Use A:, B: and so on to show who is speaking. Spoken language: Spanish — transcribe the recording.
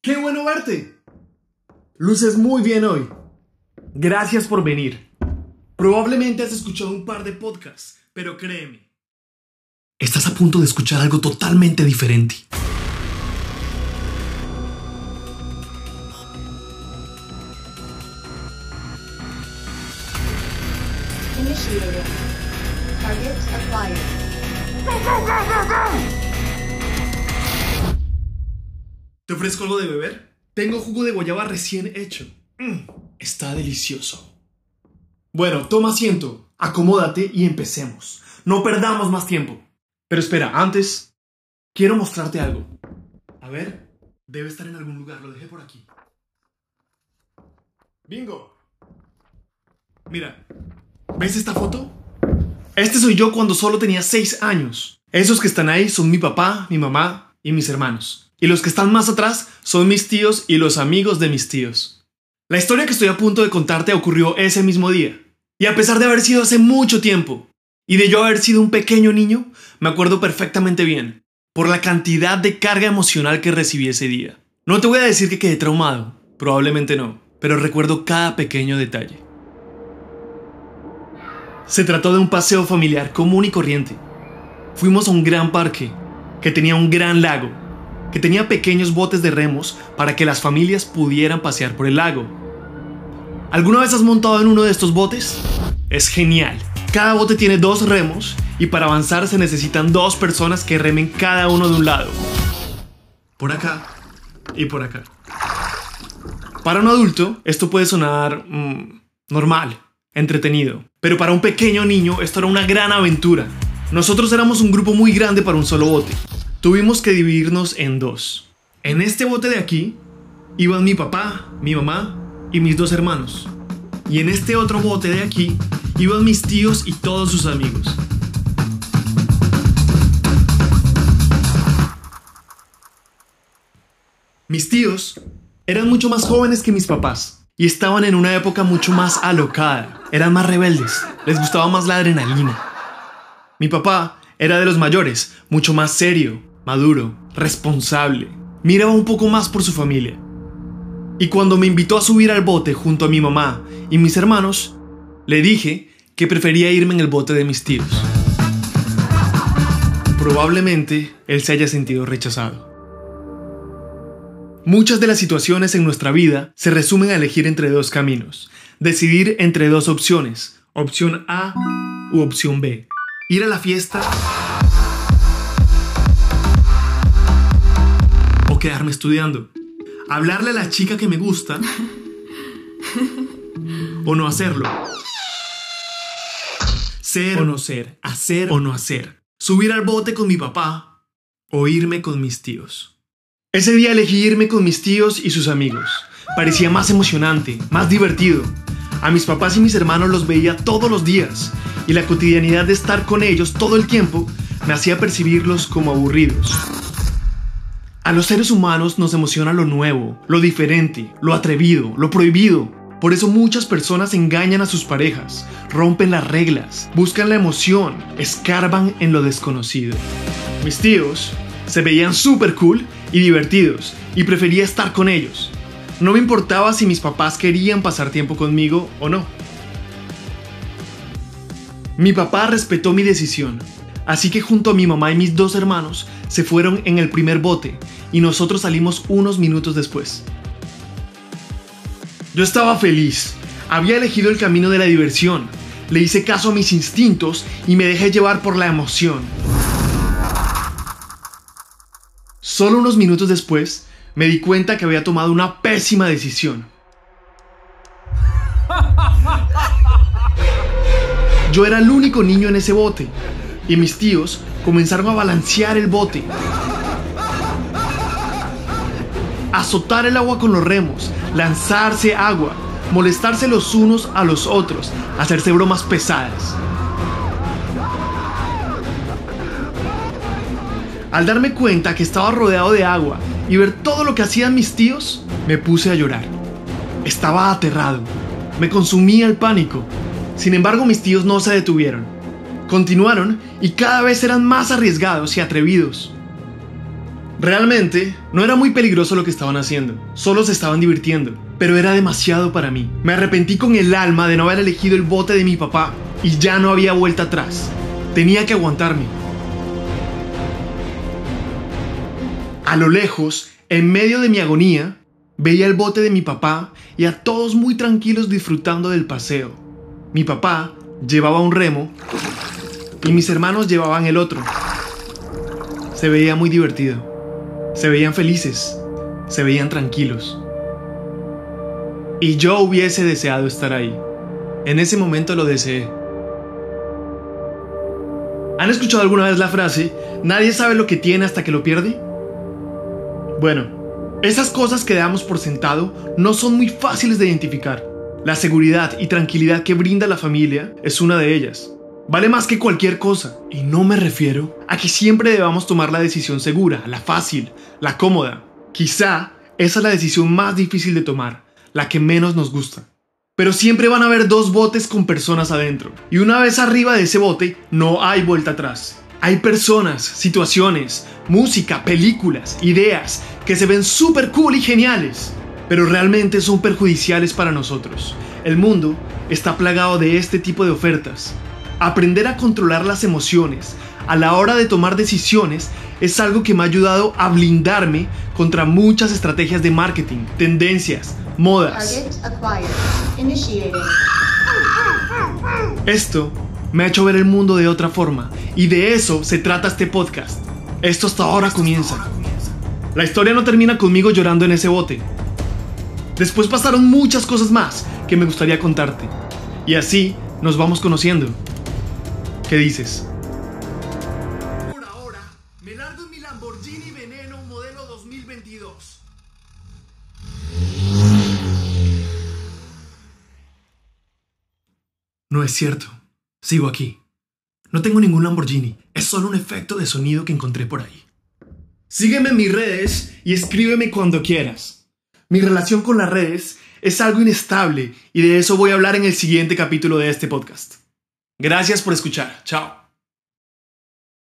A: ¡Qué bueno verte! Luces muy bien hoy. Gracias por venir. Probablemente has escuchado un par de podcasts, pero créeme. Estás a punto de escuchar algo totalmente diferente.
B: Initiated. Target acquired.
A: ¿Te ofrezco algo de beber? Tengo jugo de guayaba recién hecho. Mm, está delicioso. Bueno, toma asiento, acomódate y empecemos. No perdamos más tiempo. Pero espera, antes, quiero mostrarte algo. A ver, debe estar en algún lugar, lo dejé por aquí. Bingo. Mira, ¿ves esta foto? Este soy yo cuando solo tenía 6 años. Esos que están ahí son mi papá, mi mamá y mis hermanos. Y los que están más atrás son mis tíos y los amigos de mis tíos. La historia que estoy a punto de contarte ocurrió ese mismo día. Y a pesar de haber sido hace mucho tiempo, y de yo haber sido un pequeño niño, me acuerdo perfectamente bien, por la cantidad de carga emocional que recibí ese día. No te voy a decir que quedé traumado, probablemente no, pero recuerdo cada pequeño detalle. Se trató de un paseo familiar común y corriente. Fuimos a un gran parque, que tenía un gran lago, que tenía pequeños botes de remos para que las familias pudieran pasear por el lago. ¿Alguna vez has montado en uno de estos botes? Es genial. Cada bote tiene dos remos y para avanzar se necesitan dos personas que remen cada uno de un lado. Por acá y por acá. Para un adulto esto puede sonar mm, normal, entretenido, pero para un pequeño niño esto era una gran aventura. Nosotros éramos un grupo muy grande para un solo bote. Tuvimos que dividirnos en dos. En este bote de aquí iban mi papá, mi mamá y mis dos hermanos. Y en este otro bote de aquí iban mis tíos y todos sus amigos. Mis tíos eran mucho más jóvenes que mis papás y estaban en una época mucho más alocada. Eran más rebeldes, les gustaba más la adrenalina. Mi papá era de los mayores, mucho más serio, maduro, responsable. Miraba un poco más por su familia. Y cuando me invitó a subir al bote junto a mi mamá y mis hermanos, le dije que prefería irme en el bote de mis tíos. Probablemente él se haya sentido rechazado. Muchas de las situaciones en nuestra vida se resumen a elegir entre dos caminos, decidir entre dos opciones, opción A u opción B. Ir a la fiesta quedarme estudiando. Hablarle a la chica que me gusta o no hacerlo. Ser o no ser, hacer o no hacer. Subir al bote con mi papá o irme con mis tíos. Ese día elegí irme con mis tíos y sus amigos. Parecía más emocionante, más divertido. A mis papás y mis hermanos los veía todos los días y la cotidianidad de estar con ellos todo el tiempo me hacía percibirlos como aburridos. A los seres humanos nos emociona lo nuevo, lo diferente, lo atrevido, lo prohibido. Por eso muchas personas engañan a sus parejas, rompen las reglas, buscan la emoción, escarban en lo desconocido. Mis tíos se veían súper cool y divertidos y prefería estar con ellos. No me importaba si mis papás querían pasar tiempo conmigo o no. Mi papá respetó mi decisión, así que junto a mi mamá y mis dos hermanos se fueron en el primer bote y nosotros salimos unos minutos después. Yo estaba feliz, había elegido el camino de la diversión, le hice caso a mis instintos y me dejé llevar por la emoción. Solo unos minutos después, me di cuenta que había tomado una pésima decisión. Yo era el único niño en ese bote y mis tíos comenzaron a balancear el bote, azotar el agua con los remos, lanzarse agua, molestarse los unos a los otros, hacerse bromas pesadas. Al darme cuenta que estaba rodeado de agua y ver todo lo que hacían mis tíos, me puse a llorar. Estaba aterrado. Me consumía el pánico. Sin embargo, mis tíos no se detuvieron. Continuaron y cada vez eran más arriesgados y atrevidos. Realmente, no era muy peligroso lo que estaban haciendo, solo se estaban divirtiendo, pero era demasiado para mí. Me arrepentí con el alma de no haber elegido el bote de mi papá y ya no había vuelta atrás. Tenía que aguantarme. A lo lejos, en medio de mi agonía, veía el bote de mi papá y a todos muy tranquilos disfrutando del paseo. Mi papá llevaba un remo y mis hermanos llevaban el otro. Se veía muy divertido. Se veían felices, se veían tranquilos. Y yo hubiese deseado estar ahí. En ese momento lo deseé. ¿Han escuchado alguna vez la frase, nadie sabe lo que tiene hasta que lo pierde? Bueno, esas cosas que damos por sentado no son muy fáciles de identificar. La seguridad y tranquilidad que brinda la familia es una de ellas. Vale más que cualquier cosa. Y no me refiero a que siempre debamos tomar la decisión segura, la fácil, la cómoda. Quizá esa es la decisión más difícil de tomar, la que menos nos gusta. Pero siempre van a haber dos botes con personas adentro. Y una vez arriba de ese bote, no hay vuelta atrás. Hay personas, situaciones, música, películas, ideas que se ven súper cool y geniales, pero realmente son perjudiciales para nosotros. El mundo está plagado de este tipo de ofertas Aprender a controlar las emociones a la hora de tomar decisiones es algo que me ha ayudado a blindarme contra muchas estrategias de marketing, tendencias, modas. Esto me ha hecho ver el mundo de otra forma y de eso se trata este podcast. Esto hasta ahora comienza. La historia no termina conmigo llorando en ese bote. Después pasaron muchas cosas más que me gustaría contarte. Y así nos vamos conociendo. ¿Qué dices? Por ahora, me largo en mi Lamborghini Veneno modelo 2022. No es cierto. Sigo aquí. No tengo ningún Lamborghini. Es solo un efecto de sonido que encontré por ahí. Sígueme en mis redes y escríbeme cuando quieras. Mi relación con las redes es algo inestable y de eso voy a hablar en el siguiente capítulo de este podcast. Gracias por escuchar. Chao.